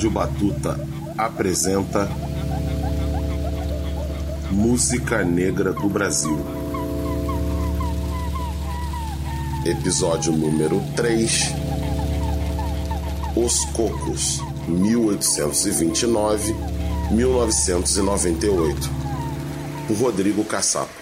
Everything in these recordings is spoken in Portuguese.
Rádio Batuta apresenta Música Negra do Brasil. Episódio número 3 Os Cocos, 1829-1998, por Rodrigo Caçapa.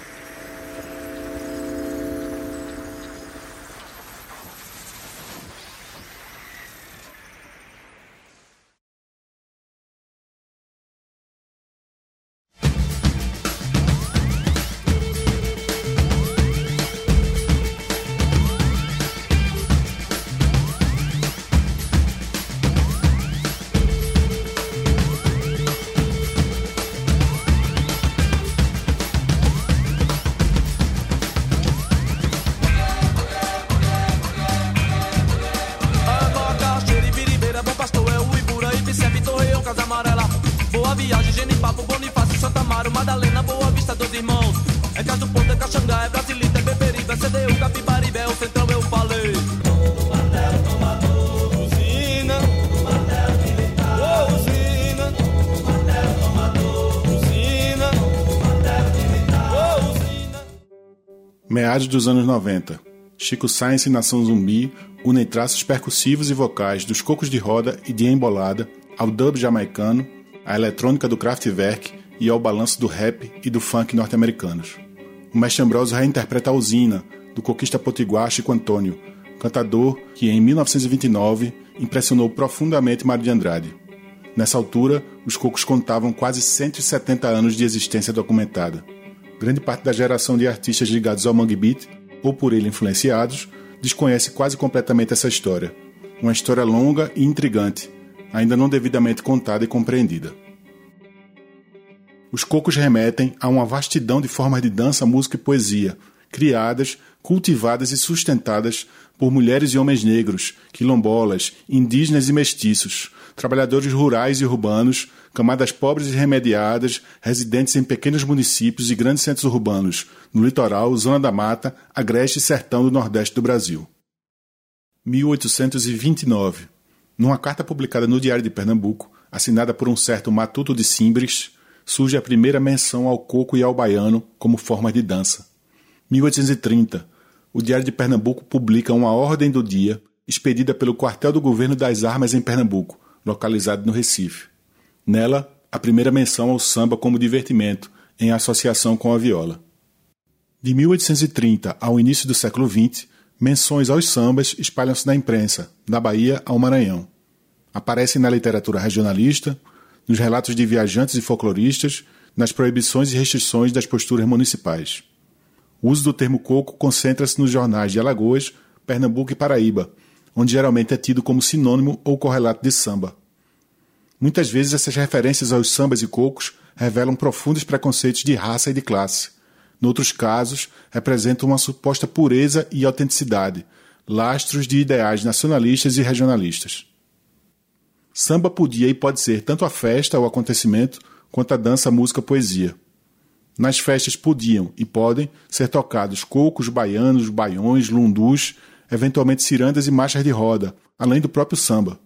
Meados dos anos 90. Chico Science e Nação Zumbi unem traços percussivos e vocais dos cocos de roda e de embolada ao dub jamaicano, à eletrônica do Kraftwerk e ao balanço do rap e do funk norte-americanos. O mestre Ambrosio reinterpreta a usina do coquista potiguar Chico Antônio, cantador que em 1929 impressionou profundamente Mário de Andrade. Nessa altura, os cocos contavam quase 170 anos de existência documentada. Grande parte da geração de artistas ligados ao Mangue Beat, ou por ele influenciados, desconhece quase completamente essa história. Uma história longa e intrigante, ainda não devidamente contada e compreendida. Os cocos remetem a uma vastidão de formas de dança, música e poesia, criadas, cultivadas e sustentadas por mulheres e homens negros, quilombolas, indígenas e mestiços, trabalhadores rurais e urbanos, camadas pobres e remediadas, residentes em pequenos municípios e grandes centros urbanos, no litoral, zona da mata, agreste e sertão do nordeste do Brasil. 1829. Numa carta publicada no Diário de Pernambuco, assinada por um certo Matuto de Simbres, surge a primeira menção ao coco e ao baiano como forma de dança. 1830. O Diário de Pernambuco publica uma ordem do dia expedida pelo Quartel do Governo das Armas em Pernambuco, localizado no Recife. Nela, a primeira menção ao samba como divertimento, em associação com a viola. De 1830 ao início do século XX, menções aos sambas espalham-se na imprensa, da Bahia ao Maranhão. Aparecem na literatura regionalista, nos relatos de viajantes e folcloristas, nas proibições e restrições das posturas municipais. O uso do termo coco concentra-se nos jornais de Alagoas, Pernambuco e Paraíba, onde geralmente é tido como sinônimo ou correlato de samba. Muitas vezes essas referências aos sambas e cocos revelam profundos preconceitos de raça e de classe. Noutros casos, representam uma suposta pureza e autenticidade, lastros de ideais nacionalistas e regionalistas. Samba podia e pode ser tanto a festa ou acontecimento, quanto a dança, música, poesia. Nas festas podiam e podem ser tocados cocos, baianos, baiões, lundus, eventualmente cirandas e marchas de roda, além do próprio samba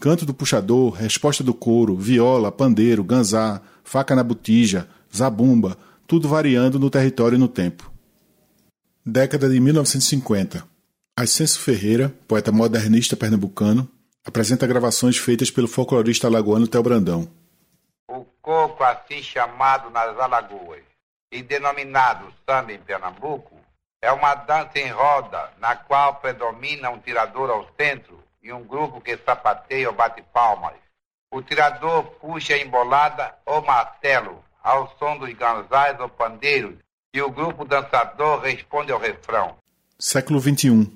canto do puxador, resposta do couro, viola, pandeiro, ganzá, faca na botija, zabumba, tudo variando no território e no tempo. Década de 1950. Ascenso Ferreira, poeta modernista pernambucano, apresenta gravações feitas pelo folclorista alagoano Tel Brandão. O coco, assim chamado nas Alagoas e denominado samba em Pernambuco, é uma dança em roda na qual predomina um tirador ao centro e um grupo que sapateia ou bate palmas. O tirador puxa a embolada ou martelo ao som dos ganzais ou pandeiros e o grupo dançador responde ao refrão. Século XXI.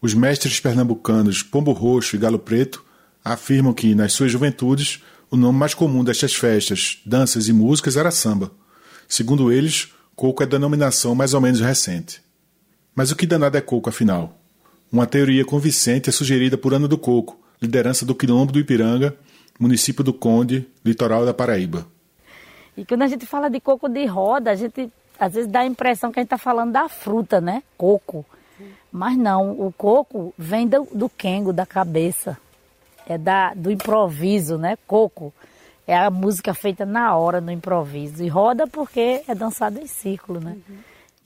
Os mestres pernambucanos Pombo Roxo e Galo Preto afirmam que, nas suas juventudes, o nome mais comum destas festas, danças e músicas era samba. Segundo eles, coco é denominação mais ou menos recente. Mas o que danado é coco, afinal? Uma teoria convincente é sugerida por Ana do Coco, liderança do Quilombo do Ipiranga, município do Conde, litoral da Paraíba. E quando a gente fala de coco de roda, a gente às vezes dá a impressão que a gente está falando da fruta, né? Coco. Mas não, o coco vem do, do quengo, da cabeça. é da, do improviso, né? Coco. É a música feita na hora, no improviso. E roda porque é dançado em círculo, né? Uhum.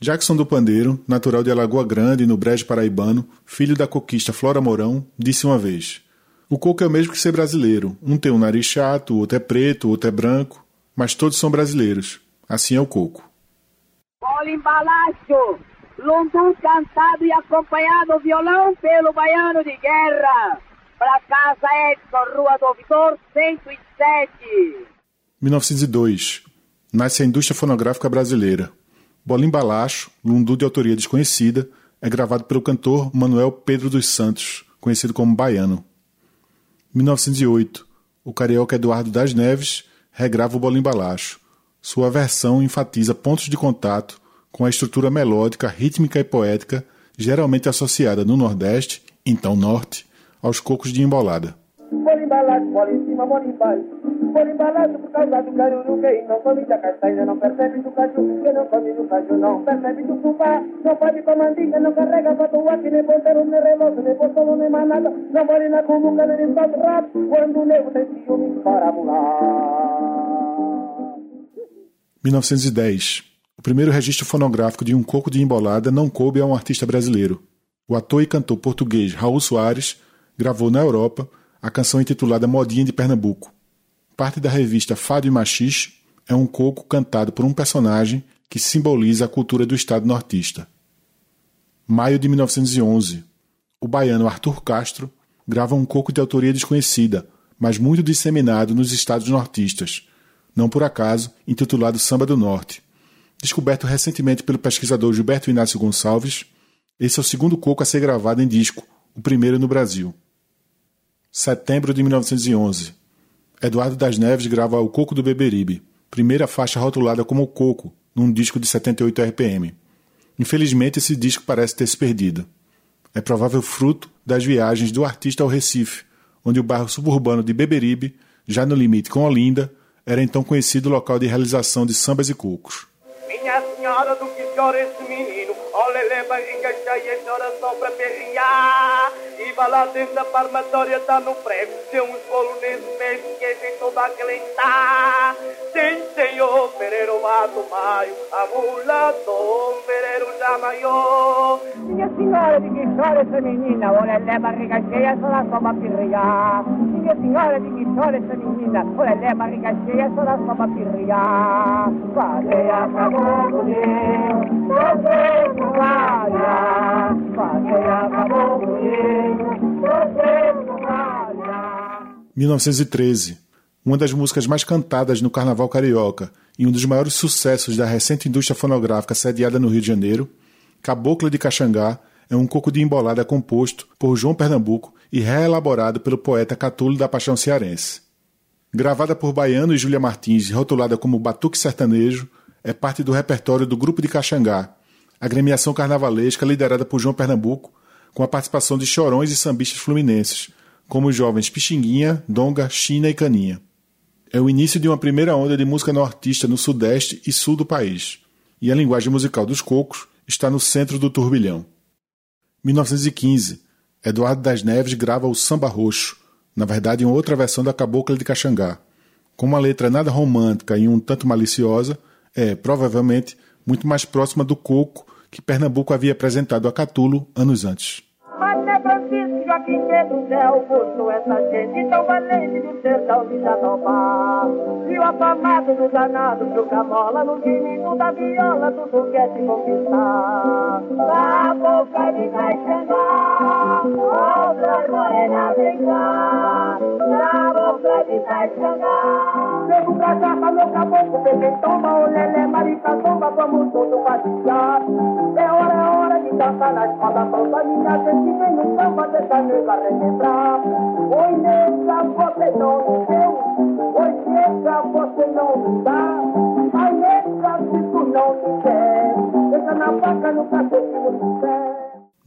Jackson do Pandeiro, natural de Alagoa Grande, no Brejo Paraibano, filho da coquista Flora Mourão, disse uma vez: O coco é o mesmo que ser brasileiro. Um tem um nariz chato, outro é preto, outro é branco, mas todos são brasileiros. Assim é o coco. Bola embalacho, lundu cantado e acompanhado violão pelo baiano de guerra para Casa Edson, Rua do Ouvidor, 107. 1902. Nasce a indústria fonográfica brasileira. Bolim Balacho, lundu de autoria desconhecida, é gravado pelo cantor Manuel Pedro dos Santos, conhecido como Baiano. 1908. O carioca Eduardo das Neves regrava o Bolim Balacho. Sua versão enfatiza pontos de contato com a estrutura melódica, rítmica e poética geralmente associada no Nordeste, então Norte, aos cocos de embolada. Bora embalado, bola em cima, bola embaixo. Bora embalado por causa do caruru que não come da castanha, não percebe do caju, que não come do caju, não percebe do fubá, não pode com mandinga, não carrega patuá, que nem ponteiro, nem relógio, nem postolo, nem manada, não mora na cumbuca, nem salto rápido, quando o nego tem ciúme para pular. 1910. O primeiro registro fonográfico de um coco de embolada não coube a um artista brasileiro. O ator e cantor português Raul Soares gravou na Europa a canção intitulada Modinha de Pernambuco. Parte da revista Fado e Machixe é um coco cantado por um personagem que simboliza a cultura do estado nortista. Maio de 1911. O baiano Arthur Castro grava um coco de autoria desconhecida, mas muito disseminado nos estados nortistas, não por acaso intitulado Samba do Norte. Descoberto recentemente pelo pesquisador Gilberto Inácio Gonçalves, esse é o segundo coco a ser gravado em disco, o primeiro no Brasil. Setembro de 1911. Eduardo das Neves grava O Coco do Beberibe, primeira faixa rotulada como Coco, num disco de 78 RPM. Infelizmente, esse disco parece ter se perdido. É provável fruto das viagens do artista ao Recife, onde o bairro suburbano de Beberibe, já no limite com Olinda, era então conhecido local de realização de sambas e cocos. Minha senhora do que chora esse menino, olha, leva barriga cheia, chora só pra perrear. Lá dentro da farmatória, tá no prego. Tem uns nesse mesmo que a gente toda acreditar. Tem senhor, Pereiro Mato Maio, a mula do Pereiro já maior. Minha senhora de que chora essa menina, olha, leva barriga cheia, só pra perrear. Minha senhora de chora essa menina, olha, leva barriga cheia, chora só pra perrear. Falei, acabou comigo, você não vai. Falei, acabou comigo. 1913, uma das músicas mais cantadas no Carnaval Carioca e um dos maiores sucessos da recente indústria fonográfica sediada no Rio de Janeiro, Cabocla de Caxangá é um coco de embolada composto por João Pernambuco e reelaborado pelo poeta Catulo da Paixão Cearense. Gravada por Baiano e Júlia Martins e rotulada como Batuque Sertanejo, é parte do repertório do Grupo de Caxangá, a gremiação carnavalesca liderada por João Pernambuco, com a participação de chorões e sambistas fluminenses, como os jovens Pixinguinha, Donga, China e Caninha. É o início de uma primeira onda de música nortista no sudeste e sul do país, e a linguagem musical dos cocos está no centro do turbilhão. 1915. Eduardo das Neves grava o Samba Roxo, na verdade uma outra versão da Cabocla de Caxangá. Com uma letra nada romântica e um tanto maliciosa, é, provavelmente, muito mais próxima do coco que Pernambuco havia apresentado a Catulo anos antes. Que do céu postou essa gente tão valente do sertão de Jatobá. E o afamado do danado do camola no menino da viola tudo quer se conquistar. Da boca de Caixangá, outra morena vem cá. Da boca de Caixangá. Pego pra cá, falou caboclo, bebê toma, o lelé, marita toma, na pronta, minha gente vem no samba relembrar. Oi, você não deu, oi, você não dá. Ai, se tu não deixa na faca no cacete no pé.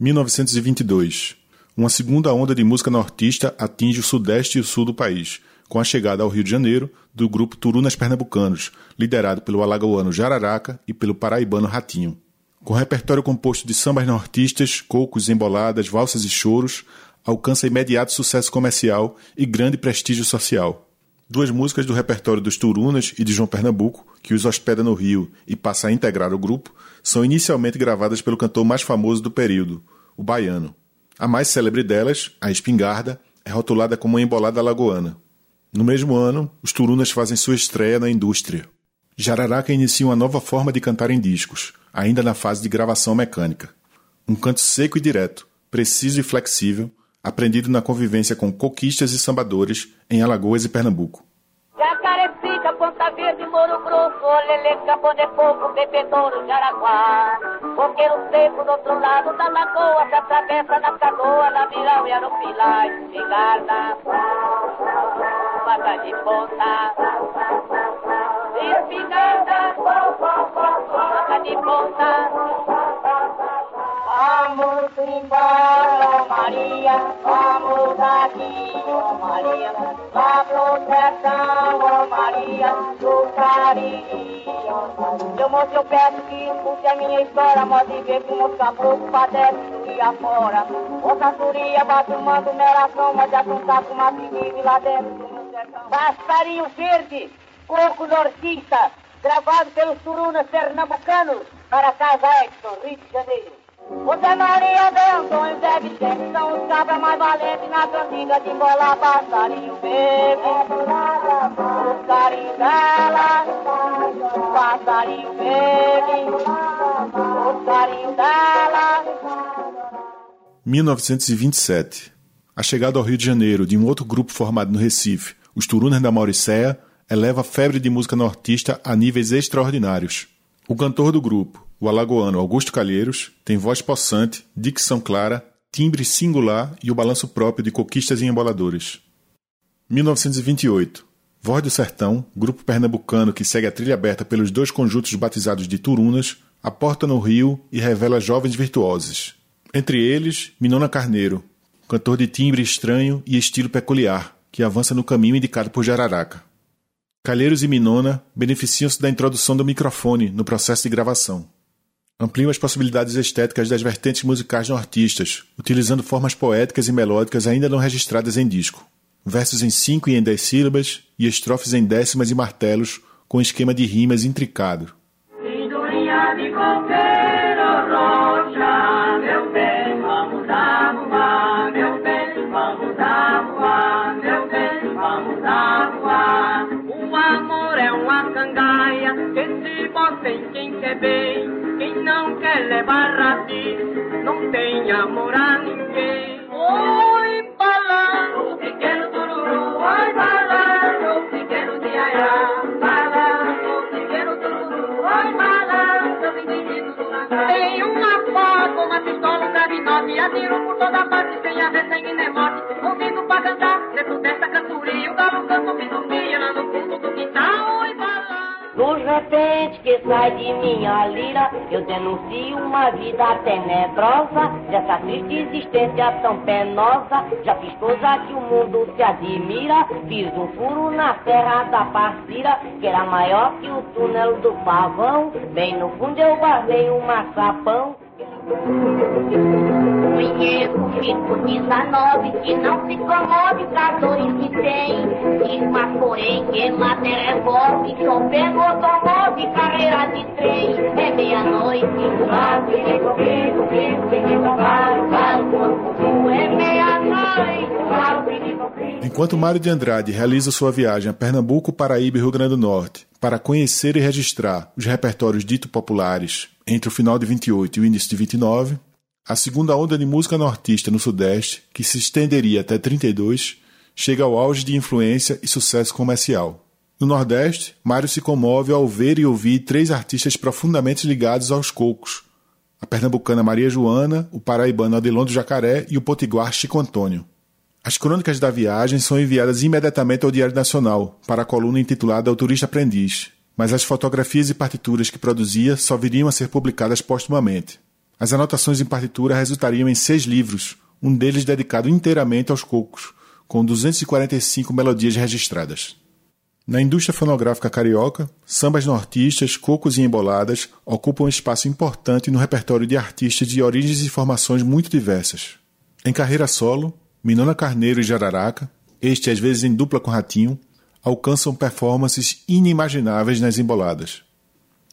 1922. Uma segunda onda de música nortista atinge o sudeste e o sul do país, com a chegada ao Rio de Janeiro do grupo Turunas Pernambucanos, liderado pelo alagoano Jararaca e pelo paraibano Ratinho. Com repertório composto de sambas nortistas, cocos, emboladas, valsas e choros, alcança imediato sucesso comercial e grande prestígio social. Duas músicas do repertório dos Turunas e de João Pernambuco, que os hospeda no Rio e passa a integrar o grupo, são inicialmente gravadas pelo cantor mais famoso do período, o baiano. A mais célebre delas, a Espingarda, é rotulada como uma embolada lagoana. No mesmo ano, os Turunas fazem sua estreia na indústria. Jararaca inicia uma nova forma de cantar em discos, ainda na fase de gravação mecânica. Um canto seco e direto, preciso e flexível, aprendido na convivência com coquistas e sambadores em Alagoas e Pernambuco. Ponta Verde, Moro Grosso, Fogo, Bebedouro, Jaraguá. Do outro lado da lagoa, se atravessa na na e Arupilá, de Ponta, Espingarda, Vaca de Ponta. Vamos embora, Maria, vamos daqui, oh Maria, lá pro sertão, oh Maria, do Maria. Seu moço, eu peço que escute a minha história, mostre ver que o moço caboclo padece do dia fora. O cantoria bate o mando, meração, mas já com uma que vive lá dentro do meu sertão. Passarinho verde, coco nortista, gravado pelos turunas pernambucanos, para Casa Edson, Rio de Janeiro. O Zé Maria, Zé Antônio, Zé Vicente são os cabras mais valentes na cantiga de bola, passarinho bebe. Os carinhos dela, passarinho bebe. Os carinhos dela. 1927. A chegada ao Rio de Janeiro de um outro grupo formado no Recife, os Turunas da Mauricéia, eleva a febre de música nortista a níveis extraordinários. O cantor do grupo, o alagoano Augusto Calheiros, tem voz possante, dicção clara, timbre singular e o balanço próprio de coquistas e emboladores. 1928. Voz do Sertão, grupo pernambucano que segue a trilha aberta pelos dois conjuntos batizados de Turunas, aporta no Rio e revela jovens virtuosos. Entre eles, Minona Carneiro, cantor de timbre estranho e estilo peculiar, que avança no caminho indicado por Jararaca. Calheiros e Minona beneficiam-se da introdução do microfone no processo de gravação. Ampliam as possibilidades estéticas das vertentes musicais nortistas, utilizando formas poéticas e melódicas ainda não registradas em disco. Versos em cinco e em dez sílabas e estrofes em décimas e martelos, com esquema de rimas intricado. De roxa, meu quer bem, quem não quer levar radiz, não tem amor a ninguém. Oi, balão, pequeno tururu, oi, balão, pequeno de aiá, balão, pequeno tururu, oi, balão, seu menino do langar. Tem uma foto, uma pistola, um gravinote, atiro por toda parte, sem haver sangue nem morte, ouvindo pra cantar, dentro dessa cantoria, o galo canta ouvindo lá no fundo do quintal, Dos repente que sai de minha lira, eu denuncio uma vida tenebrosa, dessa triste existência tão penosa. Já fiz coisa que o mundo se admira, fiz um furo na terra da parceira, que era maior que o túnel do pavão. Bem no fundo eu guardei um maçapão. Conheço o Chico 19 que não se que tem. Porém que automóvel, carreira de trem. É meia-noite, é meia-noite. Enquanto Mário de Andrade realiza sua viagem a Pernambuco, Paraíba e Rio Grande do Norte para conhecer e registrar os repertórios dito populares entre o final de 28 e o início de 29, a segunda onda de música nortista no Sudeste, que se estenderia até 32, chega ao auge de influência e sucesso comercial. No Nordeste, Mário se comove ao ver e ouvir três artistas profundamente ligados aos cocos: a pernambucana Maria Joana, o paraibano Adelondo Jacaré e o potiguar Chico Antônio. As crônicas da viagem são enviadas imediatamente ao Diário Nacional, para a coluna intitulada O Turista Aprendiz, mas as fotografias e partituras que produzia só viriam a ser publicadas póstumamente. As anotações em partitura resultariam em seis livros, um deles dedicado inteiramente aos cocos, com 245 melodias registradas. Na indústria fonográfica carioca, sambas nortistas, cocos e emboladas ocupam um espaço importante no repertório de artistas de origens e formações muito diversas. Em carreira solo, Minona Carneiro e Jararaca, este às vezes em dupla com Ratinho, alcançam performances inimagináveis nas emboladas.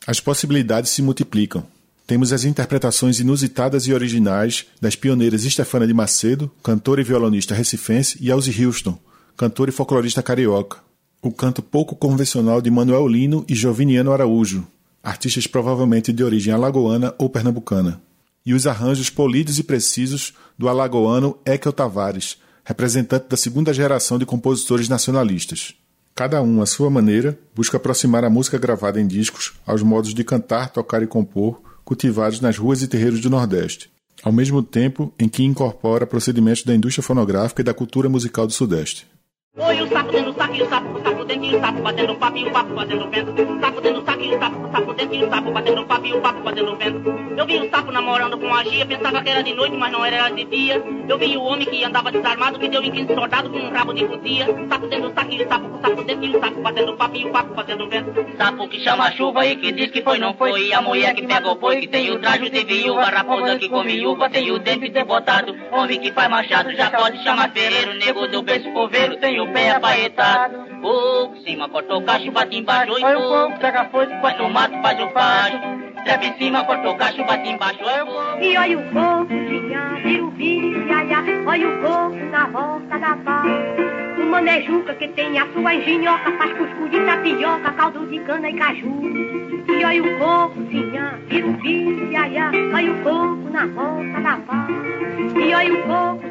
As possibilidades se multiplicam. Temos as interpretações inusitadas e originais das pioneiras Stefana de Macedo, cantora e violonista recifense, e Elsie Houston, cantora e folclorista carioca. O canto pouco convencional de Manuel Lino e Joviniano Araújo, artistas provavelmente de origem alagoana ou pernambucana. E os arranjos polidos e precisos do alagoano Ekel Tavares, representante da segunda geração de compositores nacionalistas. Cada um, à sua maneira, busca aproximar a música gravada em discos aos modos de cantar, tocar e compor cultivados nas ruas e terreiros do Nordeste, ao mesmo tempo em que incorpora procedimentos da indústria fonográfica e da cultura musical do Sudeste. Oi, o sapo dentro do saco e o sapo, o sapo dentro e o sapo batendo papo e o papo fazendo vento. O sapo dentro do saco e o sapo, o sapo dentro e o sapo batendo papo e o papo fazendo vento. Eu vi o sapo namorando com a Gia, pensava que era de noite, mas não era de dia. Eu vi o homem que andava desarmado, que deu em 15 soldados com um rabo de fuzia. O sapo dentro do saco e o sapo, o sapo dentro e o sapo batendo papo e o papo fazendo vento. Sapo que chama a chuva e que diz que foi, não foi. E a mulher que pega o boi, que tem o traje de viúva, raposa que come uva, tem o dente debotado. Homem que faz machado, já pode chamar ferreiro, nego do berço coveiro, tem o pé apaetado. O cima cortou cacho, bate embaixo, oi, o fogo, pega fogo, vai no mato, faz o facho. Treve em cima, cortou cacho, bate embaixo, oi, o fogo. E olha o coco, olha o coco na volta da paz. O manejuca que tem a sua engenhoca, faz cuscuz de tapioca, caldo de cana e caju. E olha o coco, tinha, vira o iaia, olha o coco na volta da paz. E olha o coco,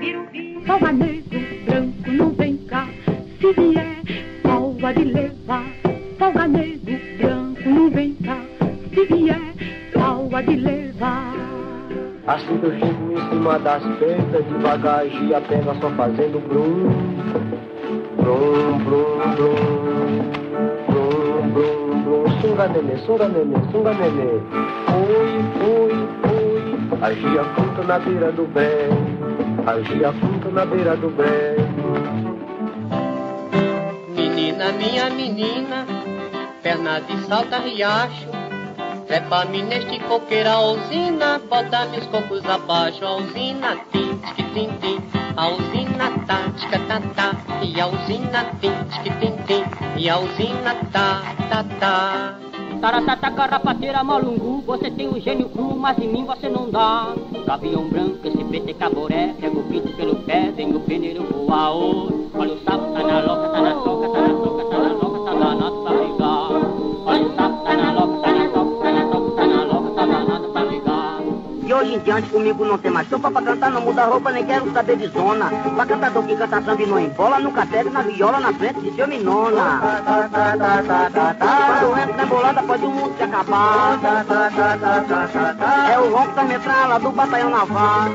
vira o Salva negro, branco, não vem cá, se vier, salva de levar. Salva negro, branco, não vem cá, se vier, salva de levar. Assim que eu chego em cima das pedras, devagarzinho a pega só fazendo brum. Brum, brum, brum. Brum, brum, brum. Sunga nenê, sunga nenê, sunga nenê. Oi, oi, oi. A Gia canta na beira do bem. A Gia canta na beira do bem. Menina, minha menina, perna de salta riacho. Trepa-me neste coqueiro a usina, bota meus cocos abaixo, a usina, tim, tic, tim, tim. A usina tá, tica, tá, tá, e a usina tim, tic, tim, tim. E a usina tá, tá, tá. Taratata, carrapateira, malungu, você tem um gênio cru, mas em mim você não dá. Gavião branco, esse PT caboré, pega o pinto pelo pé, vem o pneu voa hoje. Olha o sapo, tá na loca, tá na toca, em diante comigo não tem mais sopa pra cantar, não muda roupa, nem quero saber de zona. Pra cantador que canta samba não embola, nunca pega na viola na frente de seu minona. Quando entra na bolada pode o mundo se acabar. É o ronco da metralha do batalhão naval.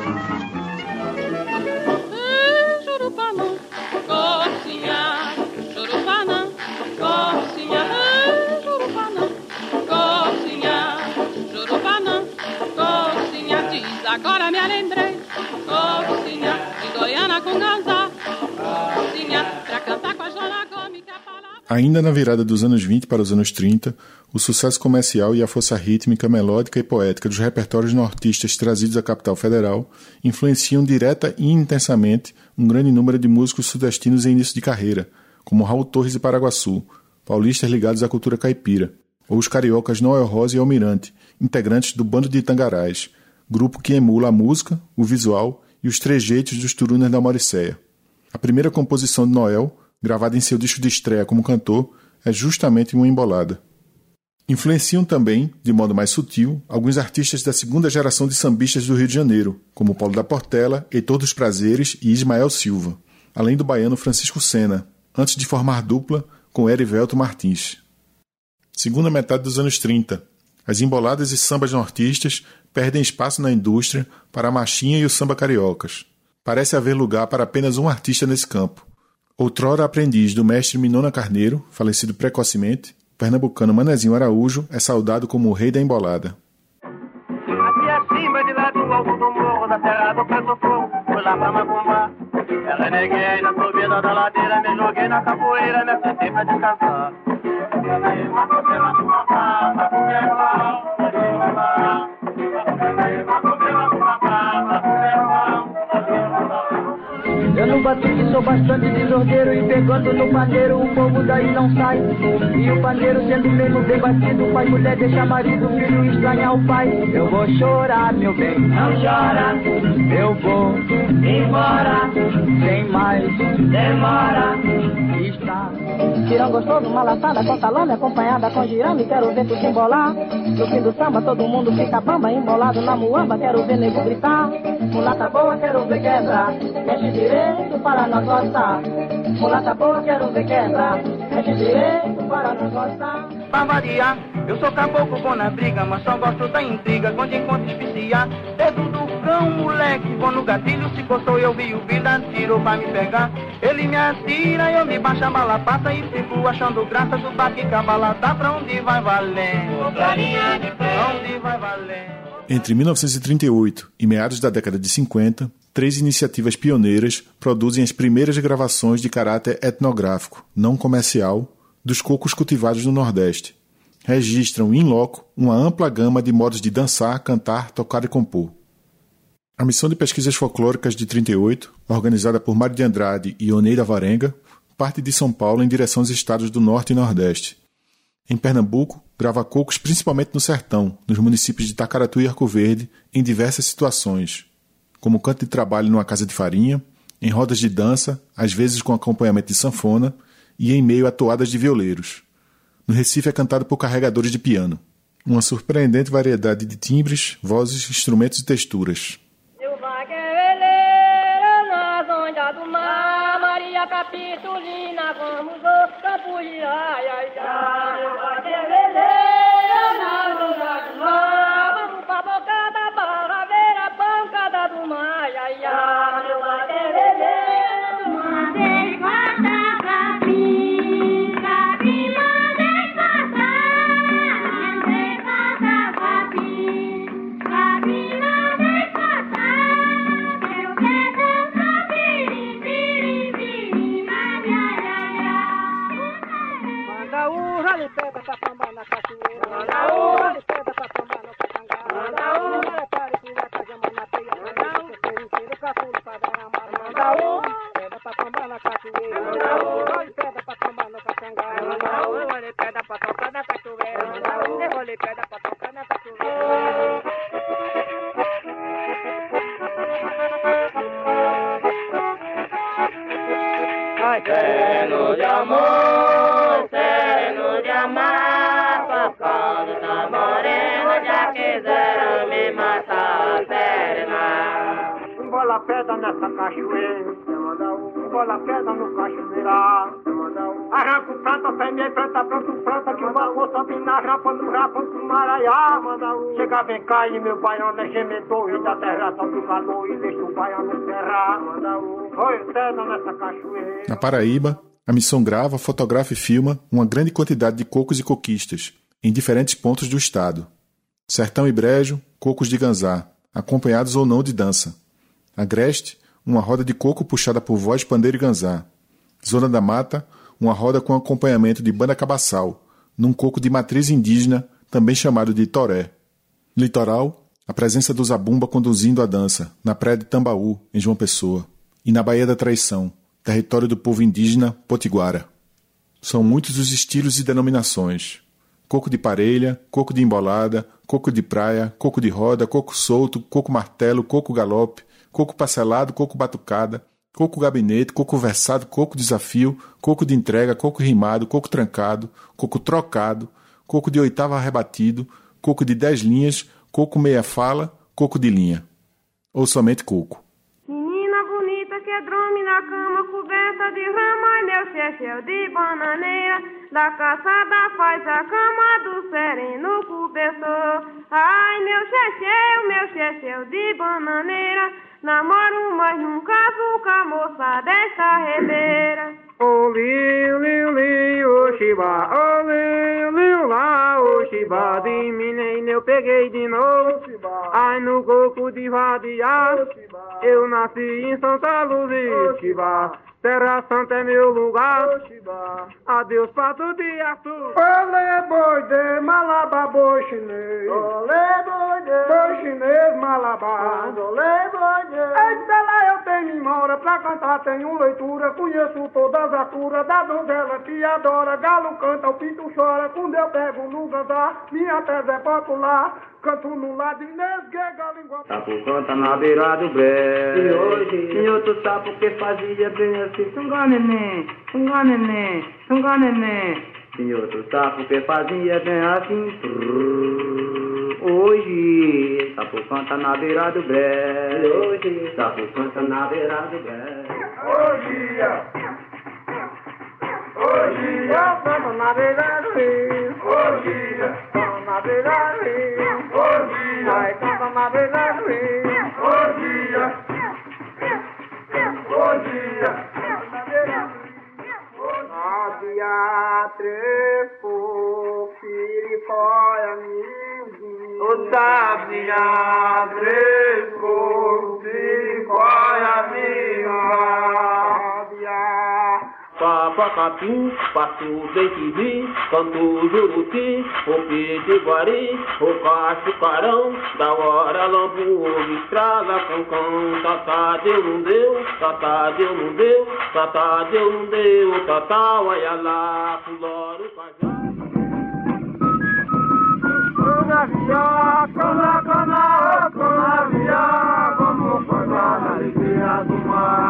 Ainda na virada dos anos 20 para os anos 30, o sucesso comercial e a força rítmica, melódica e poética dos repertórios nortistas trazidos à capital federal influenciam direta e intensamente um grande número de músicos sudestinos em início de carreira, como Raul Torres e Paraguaçu, paulistas ligados à cultura caipira, ou os cariocas Noel Rosa e Almirante, integrantes do Bando de Itangarás, grupo que emula a música, o visual e os trejeitos dos turunas da Mauricéia. A primeira composição de Noel, gravada em seu disco de estreia como cantor, é justamente uma embolada. Influenciam também, de modo mais sutil, alguns artistas da segunda geração de sambistas do Rio de Janeiro, como Paulo da Portela, Heitor dos Prazeres e Ismael Silva, além do baiano Francisco Sena, antes de formar dupla com Erivelto Martins. Segunda metade dos anos 30, as emboladas e sambas nortistas perdem espaço na indústria para a marchinha e o samba cariocas. Parece haver lugar para apenas um artista nesse campo. Outrora aprendiz do mestre Minona Carneiro, falecido precocemente, pernambucano Manezinho Araújo é saudado como o rei da embolada. Aqui acima, de alto do morro, da terra do. Eu reneguei na subida da ladeira, me joguei na capoeira, me sentei pra descansar. Eu no batuque sou bastante desordeiro e pegando no pandeiro o povo daí não sai. E o pandeiro sendo mesmo bem batido, pai mulher deixa marido, filho estranhar o pai. Eu vou chorar, meu bem, não chora. Eu vou embora, sem mais demora. Está. Tirão gostoso, uma laçada com salame, acompanhada com girame, quero ver tudo embolar. No fim do samba, todo mundo fica bamba, embolado na muamba, quero ver nego gritar. Mulata boa, quero ver quebra, mexe direito para nós gostar. Mulata boa, quero ver quebra, mexe direito para nós gostar. Pra variar, eu sou caboclo bom na briga, mas só gosto da intriga quando encontro especiar. Dedo do cão, moleque, vou no gatilho, se coçou eu vi o vida, tirou pra me pegar. Ele me atira, eu me baixo a bala passa e fico achando graça do baque que a bala dá pra onde vai valendo. Pra onde vai valendo. Entre 1938 e meados da década de 50, três iniciativas pioneiras produzem as primeiras gravações de caráter etnográfico, não comercial, dos cocos cultivados no Nordeste. Registram in loco uma ampla gama de modos de dançar, cantar, tocar e compor. A missão de pesquisas folclóricas de 38, organizada por Mário de Andrade e Oneida Varenga, parte de São Paulo em direção aos estados do Norte e Nordeste. Em Pernambuco, grava cocos principalmente no sertão, nos municípios de Tacaratu e Arco Verde, em diversas situações, como canto de trabalho numa casa de farinha, em rodas de dança, às vezes com acompanhamento de sanfona, e em meio a toadas de violeiros. No Recife é cantado por carregadores de piano. Uma surpreendente variedade de timbres, vozes, instrumentos e texturas. Eu vaqueveleira na zonda do mar, Maria Capitolina, vamos ao campo de ai, ai, ai. Meu baiano é gemedor, e da terra calor e deixa o baiano nessa cachoeira. Na Paraíba, a missão grava, fotografa e filma uma grande quantidade de cocos e coquistas, em diferentes pontos do estado. Sertão e Brejo, cocos de ganzá, acompanhados ou não de dança. Agreste, uma roda de coco puxada por voz, pandeiro e ganzá. Zona da Mata, uma roda com acompanhamento de banda cabaçal, num coco de matriz indígena, também chamado de toré. Litoral, a presença do zabumba conduzindo a dança, na praia de Tambaú, em João Pessoa, e na Baía da Traição, território do povo indígena Potiguara. São muitos os estilos e denominações. Coco de parelha, coco de embolada, coco de praia, coco de roda, coco solto, coco martelo, coco galope, coco parcelado, coco batucada, coco gabinete, coco versado, coco desafio, coco de entrega, coco rimado, coco trancado, coco trocado, coco de oitava rebatido, coco de dez linhas, coco meia fala, coco de linha. Ou somente coco. Menina bonita que dorme na cama coberta de rama, meu chechel de bananeira. Da caçada faz a cama do sereno cobertor. Ai, meu chechel, meu chechel de bananeira. Namoro, mas nunca caso com a moça desta redeira. Liu, ô Shiba, ô liu, liu, lá, ô Shiba, de menino eu peguei de novo, ai no coco de vadiar, eu nasci em Santa Luzia, Shiba, Terra Santa é meu lugar. Adeus, pato de Arthur. Olê, boi de Malaba, boi chinês. Olê, boi de. Boi chinês, Malaba. Olê, boi de. Eita lá, eu tenho memória pra cantar, tenho leitura. Conheço todas as curas da donzela que adora. Galo canta, o pinto chora. Quando eu pego no cantar, minha tese é popular. Canto no lado Inês, Guega, língua. Sapo canta na beira do bré. E hoje? E outro sapo que fazia bem assim. Tunga neném, tunga neném, tunga neném. E outro sapo que fazia bem assim. Trrr. Hoje, sapo canta na beira do bré. E hoje, sapo canta na beira do bré. Hoje, hoje, eu canto na beira do rio. Hoje, canto na beira do rio. Hoje, ai, canto na beira do rio. Hoje, hoje, canto na beira do rio. Havia três piripóia O sabia três piripóia Papacatu, dente de canto juruti, o pitiguari, o cachucarão, da hora lambu, estrada, cancão, tatá deu, não deu, tatá deu, não deu, tatá deu, não deu, tatá, olha lá, fuloro, cajá. Canavia, cana, cana, canavia, vamos cantar na alegria do mar. Cana, cana, oh, canavia, vamos cantar na alegria do mar.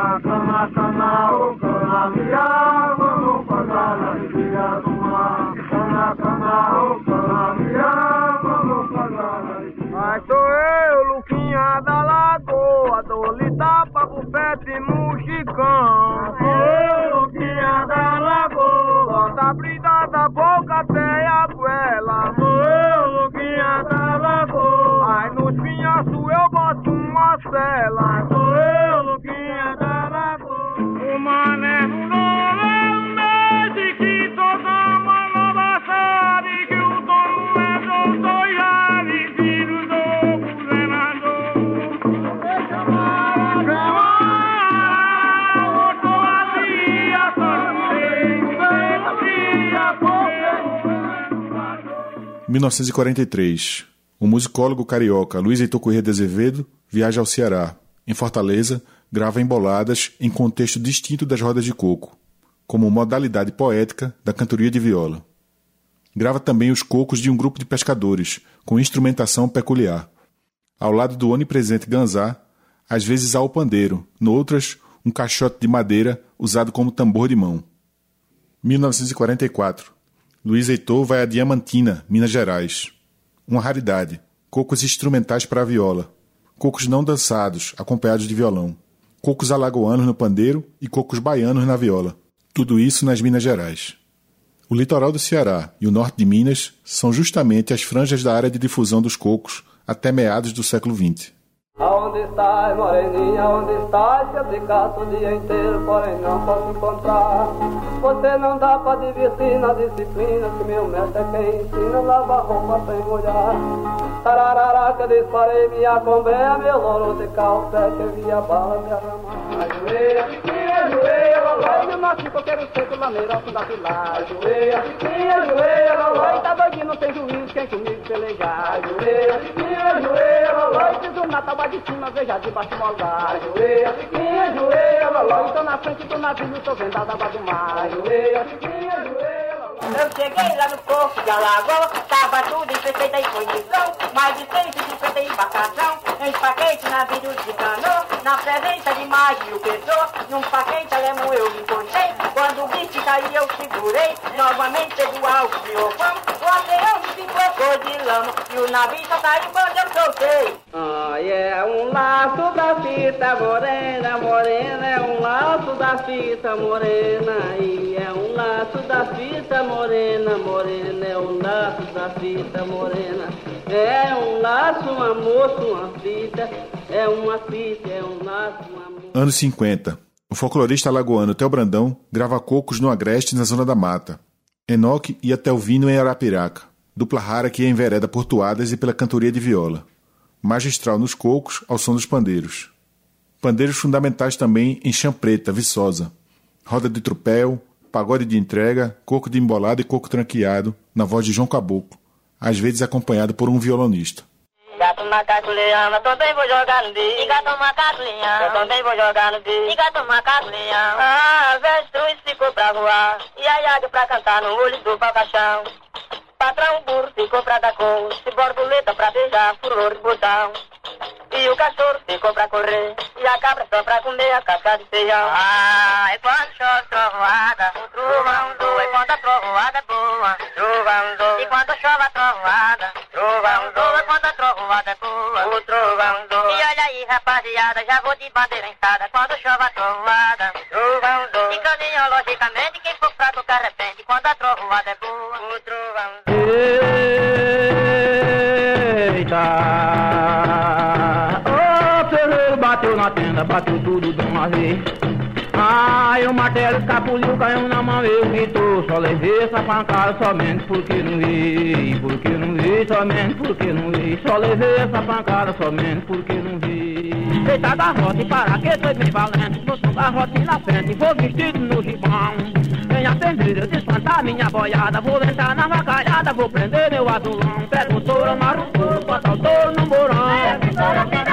1943, o musicólogo carioca Luiz Heitor Corrêa de Azevedo viaja ao Ceará. Em Fortaleza, grava emboladas em contexto distinto das rodas de coco, como modalidade poética da cantoria de viola. Grava também os cocos de um grupo de pescadores, com instrumentação peculiar. Ao lado do onipresente ganzá, às vezes há o pandeiro, noutras, um caixote de madeira usado como tambor de mão. 1944. Luiz Heitor vai a Diamantina, Minas Gerais. Uma raridade. Cocos instrumentais para viola. Cocos não dançados, acompanhados de violão. Cocos alagoanos no pandeiro e cocos baianos na viola. Tudo isso nas Minas Gerais. O litoral do Ceará e o norte de Minas são justamente as franjas da área de difusão dos cocos até meados do século XX. Aonde estás, moreninha, onde estás? Que eu te caço o dia inteiro, porém não posso encontrar. Você não dá pra divertir na disciplina, que meu mestre é quem ensina, lava roupa sem molhar. Tararara, que eu disparei minha combeia, meu louro de calcete, eu vi a bala me arramar. Loló. Eu nasci coqueiro seco, lameira, alto da pilar. Ajoelha, piquinha, ajoelha, loló. E tá doidinho, não tem juízo, quem comigo pelejar. Ajoelha, piquinha, ajoelha, loló. E fiz o na tábua de cima, veja de baixo moldar. Ajoelha, piquinha, ajoelha, loló. E tô na frente do navio, tô vendo a água do mar. Ajoelha, piquinha, ajoelha. Eu cheguei lá no porto de Alagoas, tava tudo em perfeita condição, mais de 150 embarcação, em paquete navio de canoa, na presença de Mário Pessoa, num paquete alemão eu me encontrei, quando o bicho caiu eu segurei, novamente pego algo de ofão, o oceano se colocou de lama, e o navio só saiu quando eu soltei. Ai, é um laço da fita morena, morena, é um laço da fita morena, e é um laço da fita morena, morena, é um laço da morena, é um laço, uma é uma fita, é um laço, uma moça. Anos 50. O folclorista alagoano Theo Brandão grava cocos no Agreste, na Zona da Mata. Enoque e até o Vino em Arapiraca, dupla rara que envereda por toadas e pela cantoria de viola. Magistral nos cocos, ao som dos pandeiros. Pandeiros fundamentais também em Chã Preta, Viçosa. roda de trupéu, pagode de entrega, coco de embolada e coco tranqueado, na voz de João Caboclo, às vezes acompanhado por um violonista. Gato, eu também vou jogar no. Gato, eu também vou jogar no. Gato, ah, ficou pra voar. E a águia pra cantar no olho do. Patrão burro ficou pra dar cor, se borboleta pra beijar, furor de botão. E o cachorro ficou pra correr, e a cabra só pra comer a casca de feijão. Ah, e quando chove trovoada, o trovão doa, e quando a trovoada é boa, trovão doa. E quando chove a trovoada, trovão doa, e quando a trovoada é boa, o trovão doa. E olha aí, rapaziada, já vou de bandeira ençada, quando chove a trovoada, trovão doa. E caminhão, logicamente, quem for fraco que arrepende, quando a trovoada é boa, o trovão doa. Eita! Ô ferreiro bateu tudo de uma vez. Ai, o martelo escapuliu, caiu na mão, eu gritou. Só levei essa pancada somente porque não vi. Porque não vi, somente porque não vi. Só levei essa pancada somente porque não vi. Eita garrote, e para que foi bem valente. Botou garrote na frente, vou vestido no gibão. Vem atender, eu despantar minha boiada. Vou entrar na vacalhada, vou prender meu azulão. Pega o touro, amarro o touro, bota o touro no morão. O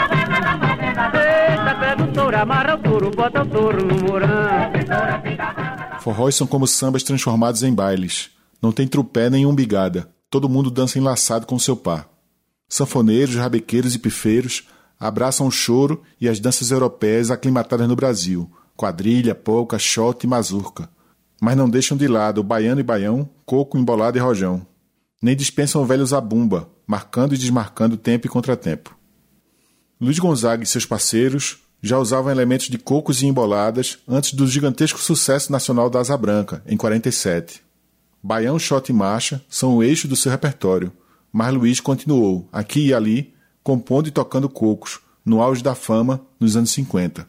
touro, amarra o touro, bota o touro no morão. Forróis são como sambas transformados em bailes. Não tem trupé nem umbigada. Todo mundo dança enlaçado com seu par. Sanfoneiros, rabequeiros e pifeiros abraçam o choro e as danças europeias aclimatadas no Brasil, quadrilha, polca, shot e mazurca. Mas não deixam de lado baiano e baião, coco, embolado e rojão. Nem dispensam o velho zabumba, marcando e desmarcando tempo e contratempo. Luiz Gonzaga e seus parceiros já usavam elementos de cocos e emboladas antes do gigantesco sucesso nacional da Asa Branca, em 47. Baião, shot e marcha são o eixo do seu repertório, mas Luiz continuou, aqui e ali, compondo e tocando cocos, no auge da fama, nos anos 50.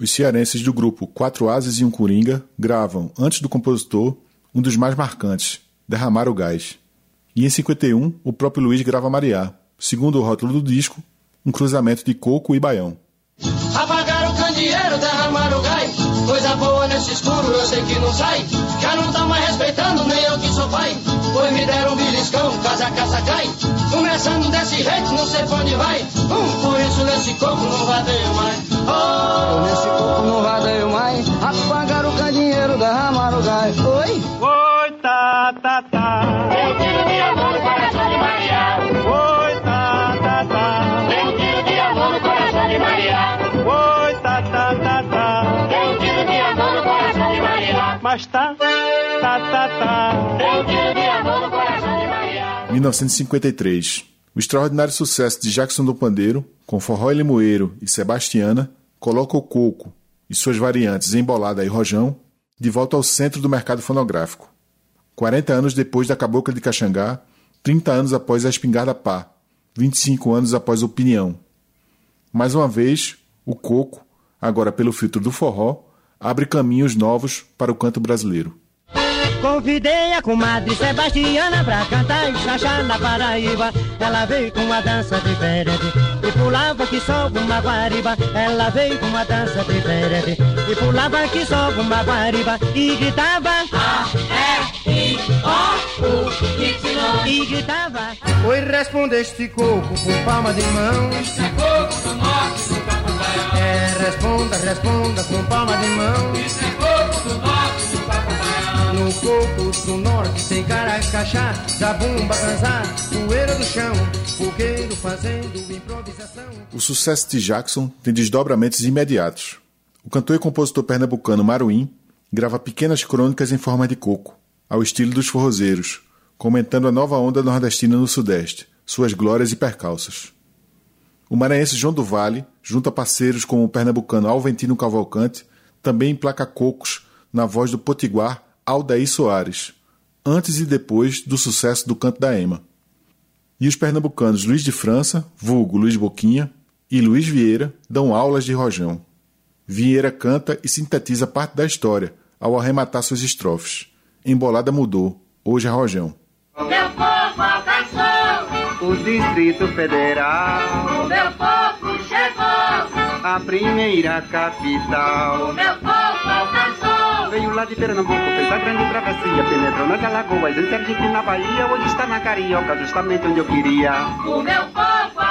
Os cearenses do grupo Quatro Ases e um Coringa gravam, antes do compositor, um dos mais marcantes, Derramar o Gás. E em 51, o próprio Luiz grava Mariá, segundo o rótulo do disco, um cruzamento de coco e baião. Apagaram o candeeiro, derramaram o gás. Coisa boa nesse escuro, eu sei que não sai. Já não tá mais respeitando, nem eu que sou pai. Pois me deram um beliscão, casa a casa cai. Começando desse jeito, não sei pra onde vai. Hum, por isso nesse coco não vadeio mais. Oh, Nesse coco não vadeio mais. Apagaram o candeeiro, derramaram o gás. Oi? Oi, tá, tá, tá. Eu tiro de amor Mas tá, tá, tá, tá. Eu tiro de amor no coração de Maria. 1953. O extraordinário sucesso de Jackson do Pandeiro, com Forró e Limoeiro e Sebastiana, coloca o coco e suas variantes embolada e rojão de volta ao centro do mercado fonográfico. 40 anos depois da Cabocla de Caxangá, 30 anos após a Espingarda Pá, 25 anos após Opinião. Mais uma vez, o coco, agora pelo filtro do forró, abre caminhos novos para o canto brasileiro. Convidei a comadre Sebastiana pra cantar e chachar na Paraíba. Ela veio com uma dança diferente e pulava que só uma guariba. Ela veio com uma dança diferente e pulava que só uma guariba e gritava A, E, I, O, U, Y e gritava. Oi, responde este coco com palma de mão. Isso é coco do norte do Capubaião. É, responda, responda com palma de mão. Isso é coco do norte do Capubaião. No coco do norte tem caracachá, zabumba, canzá, poeira do chão, fogueiro fazendo improvisação. O sucesso de Jackson tem desdobramentos imediatos. O cantor e compositor pernambucano Maruim grava pequenas crônicas em forma de coco, ao estilo dos forrozeiros, comentando a nova onda nordestina no Sudeste, suas glórias e percalços. O maranhense João do Vale, junto a parceiros como o pernambucano Alventino Cavalcante, também emplaca cocos na voz do potiguar Aldair Soares, antes e depois do sucesso do Canto da Ema. E os pernambucanos Luiz de França, vulgo Luiz Boquinha, e Luiz Vieira dão aulas de rojão. Vieira canta e sintetiza parte da história ao arrematar suas estrofes. Embolada mudou, hoje é rojão. O O Distrito Federal, o meu povo chegou, a primeira o capital. meu povo alcançou, Vem lá de Pernambuco fez a grande travessia, penetrou nas Alagoas, em Sergipe, na Bahia, hoje está na Carioca, justamente onde eu queria. O meu povo.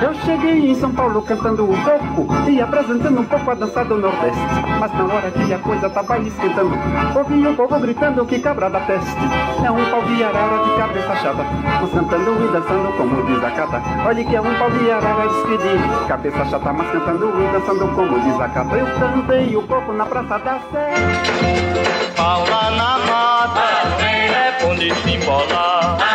Eu cheguei em São Paulo cantando um pouco e apresentando um pouco a dança do Nordeste. Mas na hora que a coisa tava esquentando, ouvi o povo gritando que cabra da peste. É um pau de arara de cabeça chata, mas cantando e dançando como diz a cata. Olha que é um pau de arara despedido, cabeça chata, mas cantando e dançando como diz a cata. Eu cantei o coco na Praça da Sé. Paula na mata, é se embola,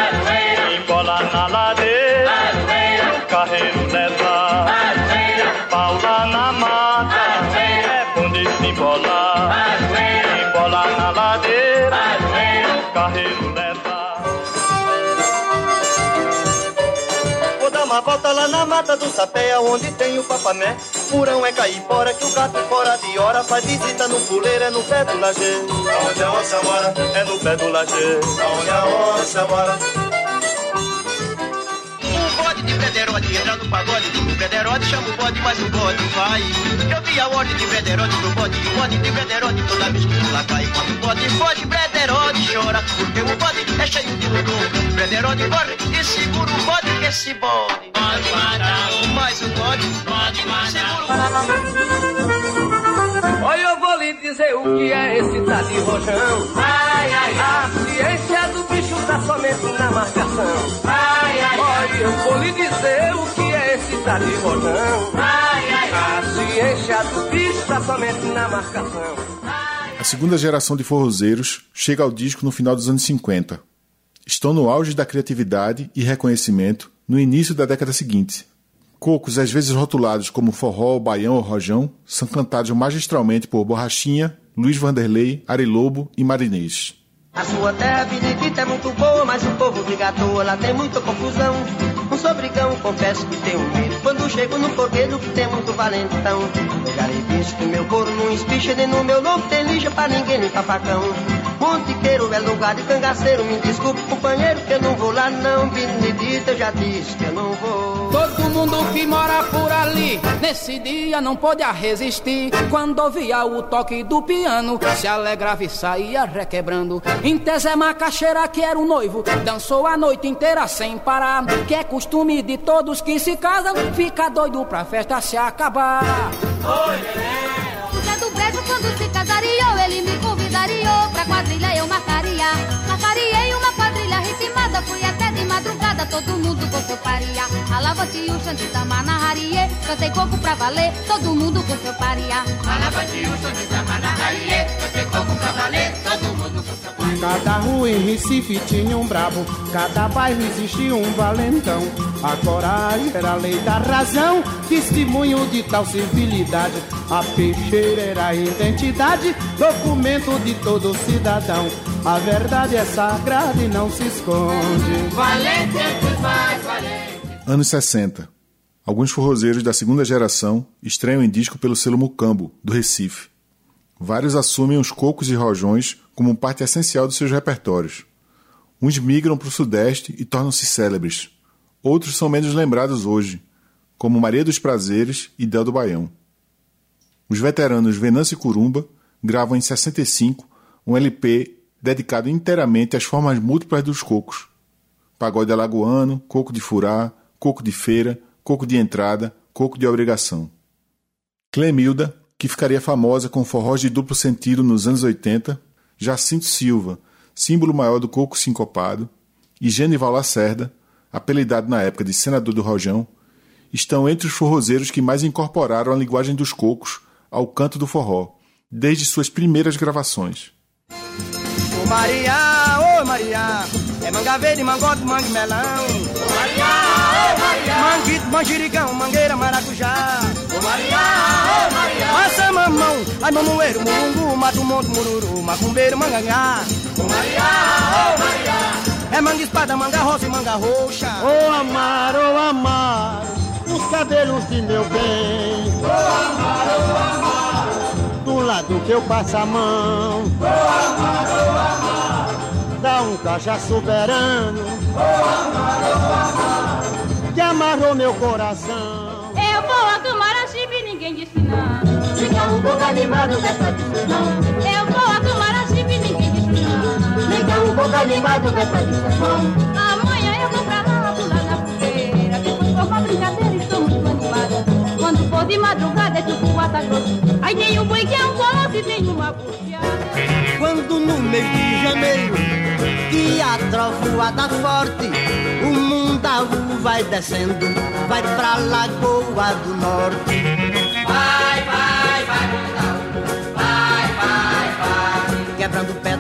uma volta lá na mata do sapé, onde tem o papamé. Furão é cair fora, que o gato fora de hora faz visita no puleiro, é no pé do laje. Aonde a onça mora, é no pé do laje. Aonde a onça mora. O bode de Brederode entra no pagode do Brederode, chama o bode, mas o bode vai. Eu vi a ordem de Brederode pro bode, o bode de Brederode toda vez que lá cai. Quando o bode foge, Brederode chora, porque o bode é cheio de lodo. Brederode corre e segura o bode, que esse bode pode matar. Mas o bode pode matar. Olha, eu vou lhe dizer o que é esse tal de rojão. Ai, ai, A ciência do bicho tá somente na marcação. ai, ai, Olha, eu vou lhe dizer o que é esse tal de rojão. ai, ai, A ciência do bicho tá somente na marcação. A segunda geração de forrozeiros chega ao disco no final dos anos 50. Estão no auge da criatividade e reconhecimento no início da década seguinte. Cocos, às vezes rotulados como forró, baião ou rojão, são cantados magistralmente por Borrachinha, Luiz Vanderlei, Ari Lobo e Marinês. A sua terra benedita é muito boa, mas o povo de Gatoa lá tem muita confusão. Um sobrigão, confesso que tenho medo. Quando chego no fogueiro tem muito valentão. Disse que meu couro não espicha, nem no meu lobo tem lixa pra ninguém limpar facão. Montiqueiro é lugar de cangaceiro, me desculpe, companheiro, que eu não vou lá não. Benedita, eu já disse que eu não vou. Todo mundo que mora por ali, nesse dia não pôde resistir. Quando ouvia o toque do piano, se alegrava e saía requebrando. Em Tezé Macaxeira, que era o noivo, dançou a noite inteira sem parar. Que é costume de todos que se casam, fica doido pra festa se acabar. Zé do Brejo quando se casariou, ele me convidariou pra quadrilha eu marcaria. Marcariei uma quadrilha ritmada, fui até de madrugada, todo mundo com seu paria. Alava-te o xande da manarrarie, cantei coco pra valer, todo mundo com seu paria. Alava-te o xande da manarrarie, cantei coco pra valer, todo mundo com seu paria. Cada rua em Recife tinha um brabo, cada bairro existia um valentão. A coragem era a lei da razão, testemunho de tal civilidade. A peixeira era a identidade, documento de todo cidadão. A verdade é sagrada e não se esconde. Valente entre os mais valentes. Anos 60. Alguns forrozeiros da segunda geração estreiam em disco pelo selo Mucambo, do Recife. Vários assumem os cocos e rojões como parte essencial dos seus repertórios. Uns migram para o Sudeste e tornam-se célebres. Outros são menos lembrados hoje, como Maria dos Prazeres e Del do Baião. Os veteranos Venâncio e Curumba gravam em 65 um LP dedicado inteiramente às formas múltiplas dos cocos. Pagode alagoano, coco de furá, coco de feira, coco de entrada, coco de obrigação. Clemilda, que ficaria famosa com forrós de duplo sentido nos anos 80, Jacinto Silva, símbolo maior do coco sincopado, e Genival Lacerda, apelidado na época de senador do Rojão, estão entre os forrozeiros que mais incorporaram a linguagem dos cocos ao canto do forró, desde suas primeiras gravações. Ô Maria, ô Maria, é mangue melão. Ô Maria, ô Maria, manguito, manjericão, mangueira, maracujá. Ô Maria, ô Maria, Maçã, mamão, ai mamoeiro, mungu, mato, monte, mururu, macumbeiro, mangangá. Ô Maria, ô Maria, É manga espada, manga rosa e manga roxa. Ô amar, ô amar, os cabelos de meu bem. ô amar, ô amar, Do lado que eu passo a mão, ô amar, ô amar, dá um cajá soberano ô amar, ô amar. que amarrou meu coração. Eu vou a tomar ninguém disse não. Fica um pouco animado dessa discussão. Eu vou a boca animado depois de sermão. Amanhã eu vou pra lá, pular na fogueira. Depois for pra brincadeira, estou muito animada. Quando for de madrugada, é mata grosso. Aí tem um boi que é um colosso e tem uma bufiada. Quando no mês de janeiro que a trovoada forte, o mundaú vai descendo, vai pra Lagoa do Norte.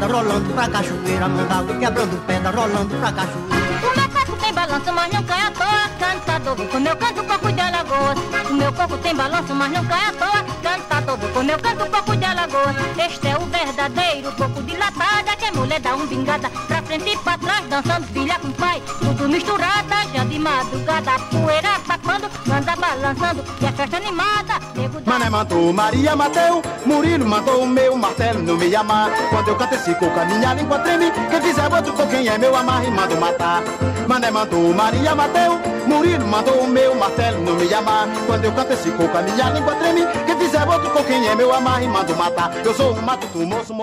Rolando pra cachoeira, mundaú, quebrando pedra, rolando pra cachoeira. O tem balanço, mas não cai à toa. Cantador, com meu canto, coco de alagoas. O meu corpo tem balanço, mas não cai à toa. Cantador, com meu canto, coco de alagoas. Este é o verdadeiro coco de latada. Que é mulher da umbingada, pra frente e pra trás, dançando filha com pai. Tudo misturada, já de madrugada. Poeira tapando, anda balançando. E a festa animada, nego da Mané matou, Maria Mateu, Murilo matou o meu, Marcelo não me amar. Quando eu canto esse coco, a minha língua treme. Quem fizer outro com quem é meu amar e mando matar. Mané matou, Maria Mateu, Murilo matou o meu, não me amar. Quando eu canto esse minha língua treme. Quem fizer outro é meu mando matar. Eu sou um moço,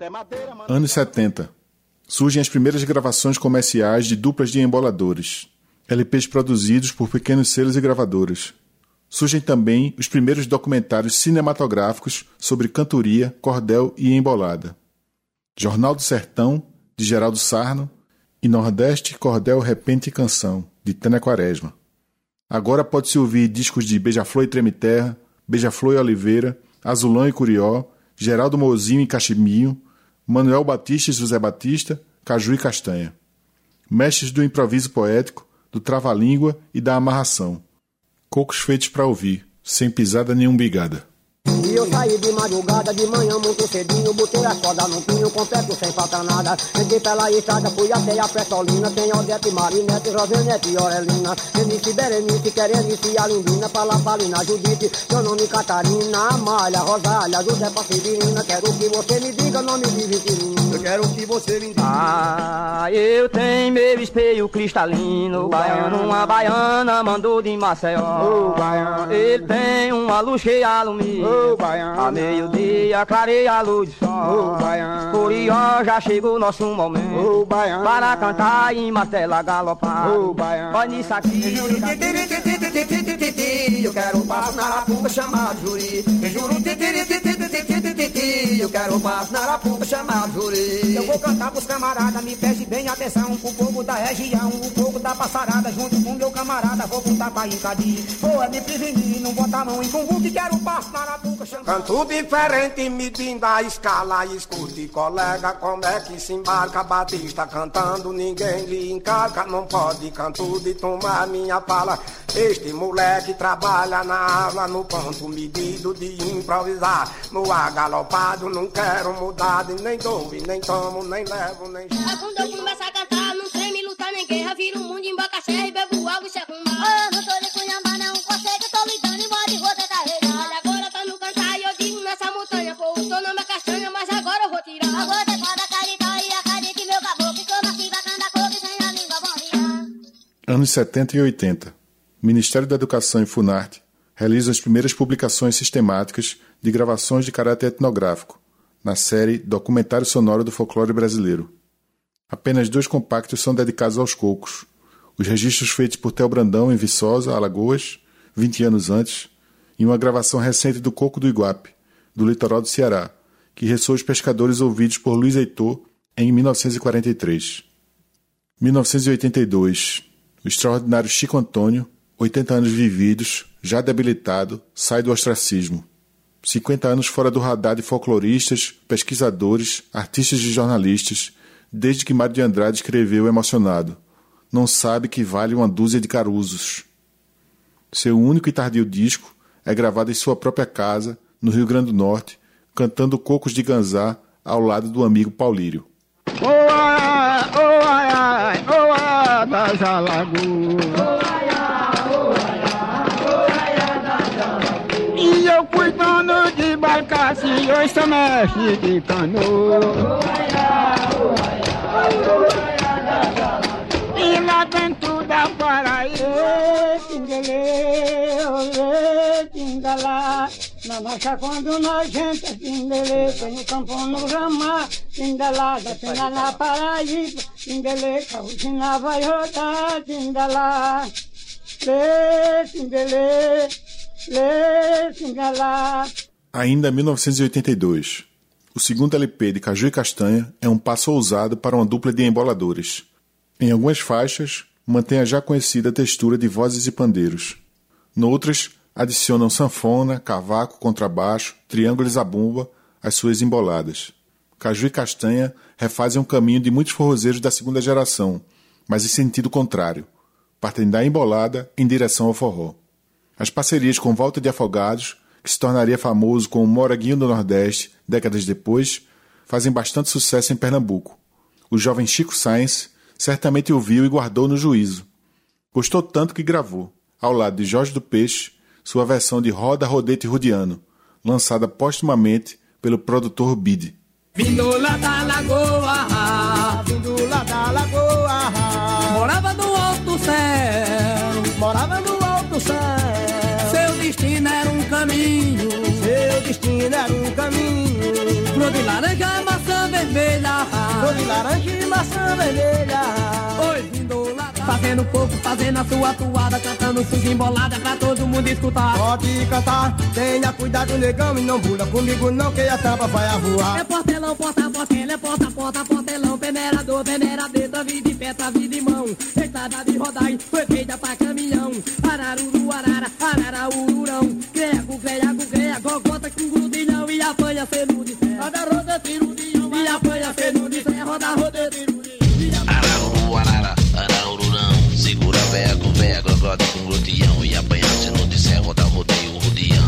é madeira. mano. Anos 70. Surgem as primeiras gravações comerciais de duplas de emboladores. LPs produzidos por pequenos selos e gravadoras. Surgem também os primeiros documentários cinematográficos sobre cantoria, cordel e embolada. Jornal do Sertão, de Geraldo Sarno, e Nordeste, Cordel, Repente e Canção, de Tânia Quaresma. Agora pode-se ouvir discos de Beija-Flor e Treme Terra, Beija-Flor e Oliveira, Azulão e Curió, Geraldo Mozinho e Cachimbinho, Manuel Batista e José Batista, Caju e Castanha. Mestres do improviso poético, do trava-língua e da amarração. Cocos feitos para ouvir, sem pisada nem umbigada. Eu saí de madrugada, de manhã muito cedinho Botei a corda no pinho, completo sem falta nada. Entrei pela estrada, fui até a Pretolina Tem Odete, Marinete, Rosenete e Orelina. Renice, Berenice, Querenice e Alindina Palapalina, Judite, seu nome Catarina Amália, Rosália, Josefa, Severina Quero que você me diga nome de Vitorina Eu quero que você me diga. Ah, eu tenho meu espelho cristalino Baiano, uma baiana mandou de Maceió. Ele tem uma luz que alumia A meio-dia clareia a luz do sol Curió já chegou nosso momento Para cantar e martela galopar Olha isso aqui Eu quero um passo na arapuca chamado Juri Eu juro Eu quero um passo na arapuca chamado Juri. Eu vou cantar pros camaradas, me preste bem atenção. O povo da região, o povo da passarada Junto com meu camarada, vou botar pra encadir Vou é me prevenir, não botar a mão em conjunto E quero passo na arapuca chamado Canto diferente, medindo a escala Escute, colega, como é que se embarca? Batista cantando, ninguém lhe encarca Não pode canto de tomar minha fala. Este moleque trabalha na aula No ponto medido de improvisar. No não quero mudar e Nem dou, e nem tomo, nem levo, nem Ah, Quando eu começo a cantar, não treme, lutar nem guerra Viro o mundo em bacaxé e bebo água e se arrumar Oh, não tô de cunhambá, não consegue, eu tô lidando e moro de você carregar Olha, agora tá no cantar e eu digo nessa montanha Pô, o seu nome é castanha, mas agora eu vou tirar. A você pode acreditar e acredite meu caboclo Como assim bacana da cor e sem a língua riar Anos 70 e 80. Ministério da Educação e Funarte realizam as primeiras publicações sistemáticas de gravações de caráter etnográfico, na série Documentário Sonoro do Folclore Brasileiro. Apenas dois compactos são dedicados aos cocos. Os registros feitos por Theo Brandão em Viçosa, Alagoas, 20 anos antes, e uma gravação recente do Coco do Iguape, do litoral do Ceará, que ressoa os pescadores ouvidos por Luiz Heitor em 1943. 1982. O extraordinário Chico Antônio, 80 anos vividos, já debilitado, sai do ostracismo. 50 anos fora do radar de folcloristas, pesquisadores, artistas e jornalistas, desde que Mário de Andrade escreveu emocionado. Não sabe que vale uma dúzia de caruzos. Seu único e tardio disco é gravado em sua própria casa, no Rio Grande do Norte, cantando cocos de ganzá ao lado do amigo Paulírio. Oh, ai, oh, ai, oh, ai, das. Eu cuidando de barcaça e eu sou mestre de canoa. E lá dentro da Paraíba, tingalá, Na nossa quando nós gente Tindele, tem o campo no ramar, Tindelada, Tina na Paraíba, Tindele, Causina vai rodar, Tindelá, Lê, Tindele, Lê, Tindelá. Ainda 1982. O segundo LP de Caju e Castanha é um passo ousado para uma dupla de emboladores. Em algumas faixas, mantém a já conhecida textura de vozes e pandeiros. Noutras, adicionam sanfona, cavaco, contrabaixo, triângulo e zabumba às suas emboladas. Caju e Castanha refazem um caminho de muitos forrozeiros da segunda geração, mas em sentido contrário, partindo da embolada em direção ao forró. As parcerias com Volta de Afogados, que se tornaria famoso com o Moraguinho do Nordeste décadas depois, fazem bastante sucesso em Pernambuco. O jovem Chico Sainz certamente ouviu e guardou no juízo. Gostou tanto que gravou, ao lado de Jorge do Peixe, sua versão de Roda, Rodete Rudiano, lançada postumamente pelo produtor Bid. Vindo lá da lagoa, caminho, seu destino era um caminho. Flor de laranja, maçã vermelha, flor de laranja e maçã vermelha. Fazendo pouco, fazendo a sua toada, cantando suja embolada pra todo mundo escutar. Pode cantar, tenha cuidado, negão, e não pula comigo não, que a tampa vai a voar. É portelão, porta, portela, é porta, porta, portelão, peneirador, peneiradeira, vida de pé, vida de mão. Estrada de rodai, foi feita pra caminhão. Araruru, arara, araraururão. Grego, greago, greia, gogota com grudilhão e apanha feno de ferro. Roda, roda, tiro de e apanha feno de ferro. Roda, roda, tiro de Araruru, arara, de serra, roda, rodeio, rodeão.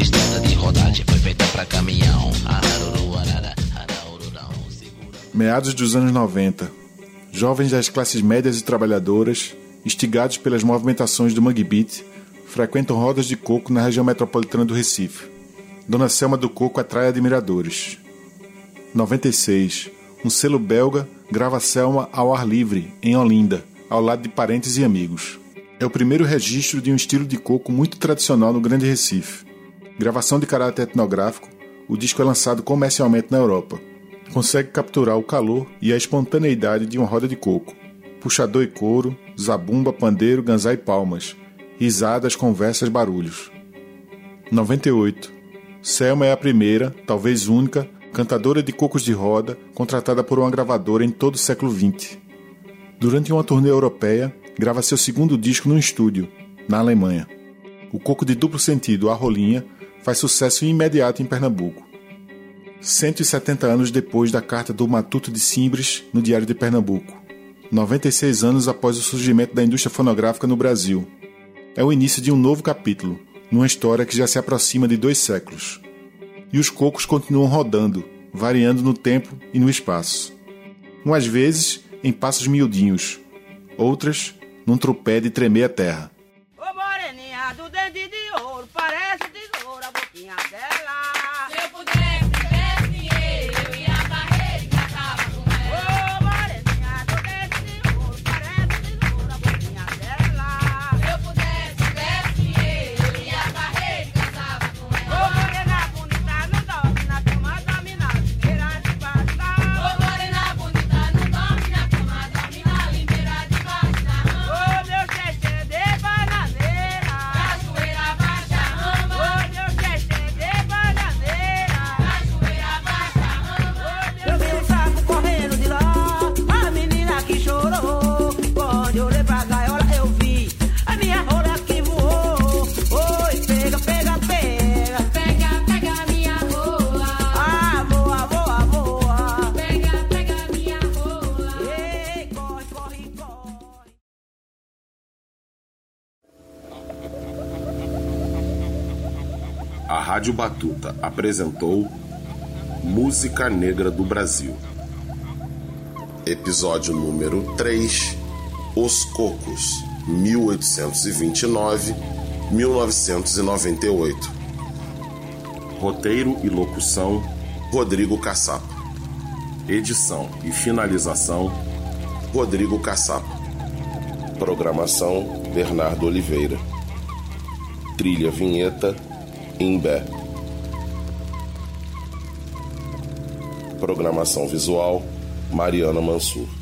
Estrada de rodagem foi feita pra caminhão. Araruru, arara, araururão. Meados dos anos 90. Jovens das classes médias e trabalhadoras, instigados pelas movimentações do Mangue Beat, frequentam rodas de coco na região metropolitana do Recife. Dona Selma do Coco atrai admiradores. 96. Um selo belga grava Selma ao ar livre, em Olinda, ao lado de parentes e amigos. É o primeiro registro de um estilo de coco muito tradicional no Grande Recife. Gravação de caráter etnográfico, o disco é lançado comercialmente na Europa. Consegue capturar o calor e a espontaneidade de uma roda de coco. Puxador e couro, zabumba, pandeiro, ganzá e palmas. Risadas, conversas, barulhos. 98. Selma é a primeira, talvez única, cantadora de cocos de roda contratada por uma gravadora em todo o século XX. Durante uma turnê europeia, grava seu segundo disco no estúdio, na Alemanha. O coco de duplo sentido, a rolinha, faz sucesso imediato em Pernambuco. 170 anos depois da carta do Matuto de Simbres no Diário de Pernambuco. 96 anos após o surgimento da indústria fonográfica no Brasil. É o início de um novo capítulo, numa história que já se aproxima de dois séculos. E os cocos continuam rodando, variando no tempo e no espaço. Umas vezes em passos miudinhos, outras num tropé de tremer a terra. Rádio Batuta apresentou Música Negra do Brasil. Episódio número 3 Os Cocos, 1829-1998. Roteiro e locução: Rodrigo Caçapa. Edição e finalização: Rodrigo Caçapa. Programação: Bernardo Oliveira. Trilha vinheta Imbé. Programação visual Mariana Mansur.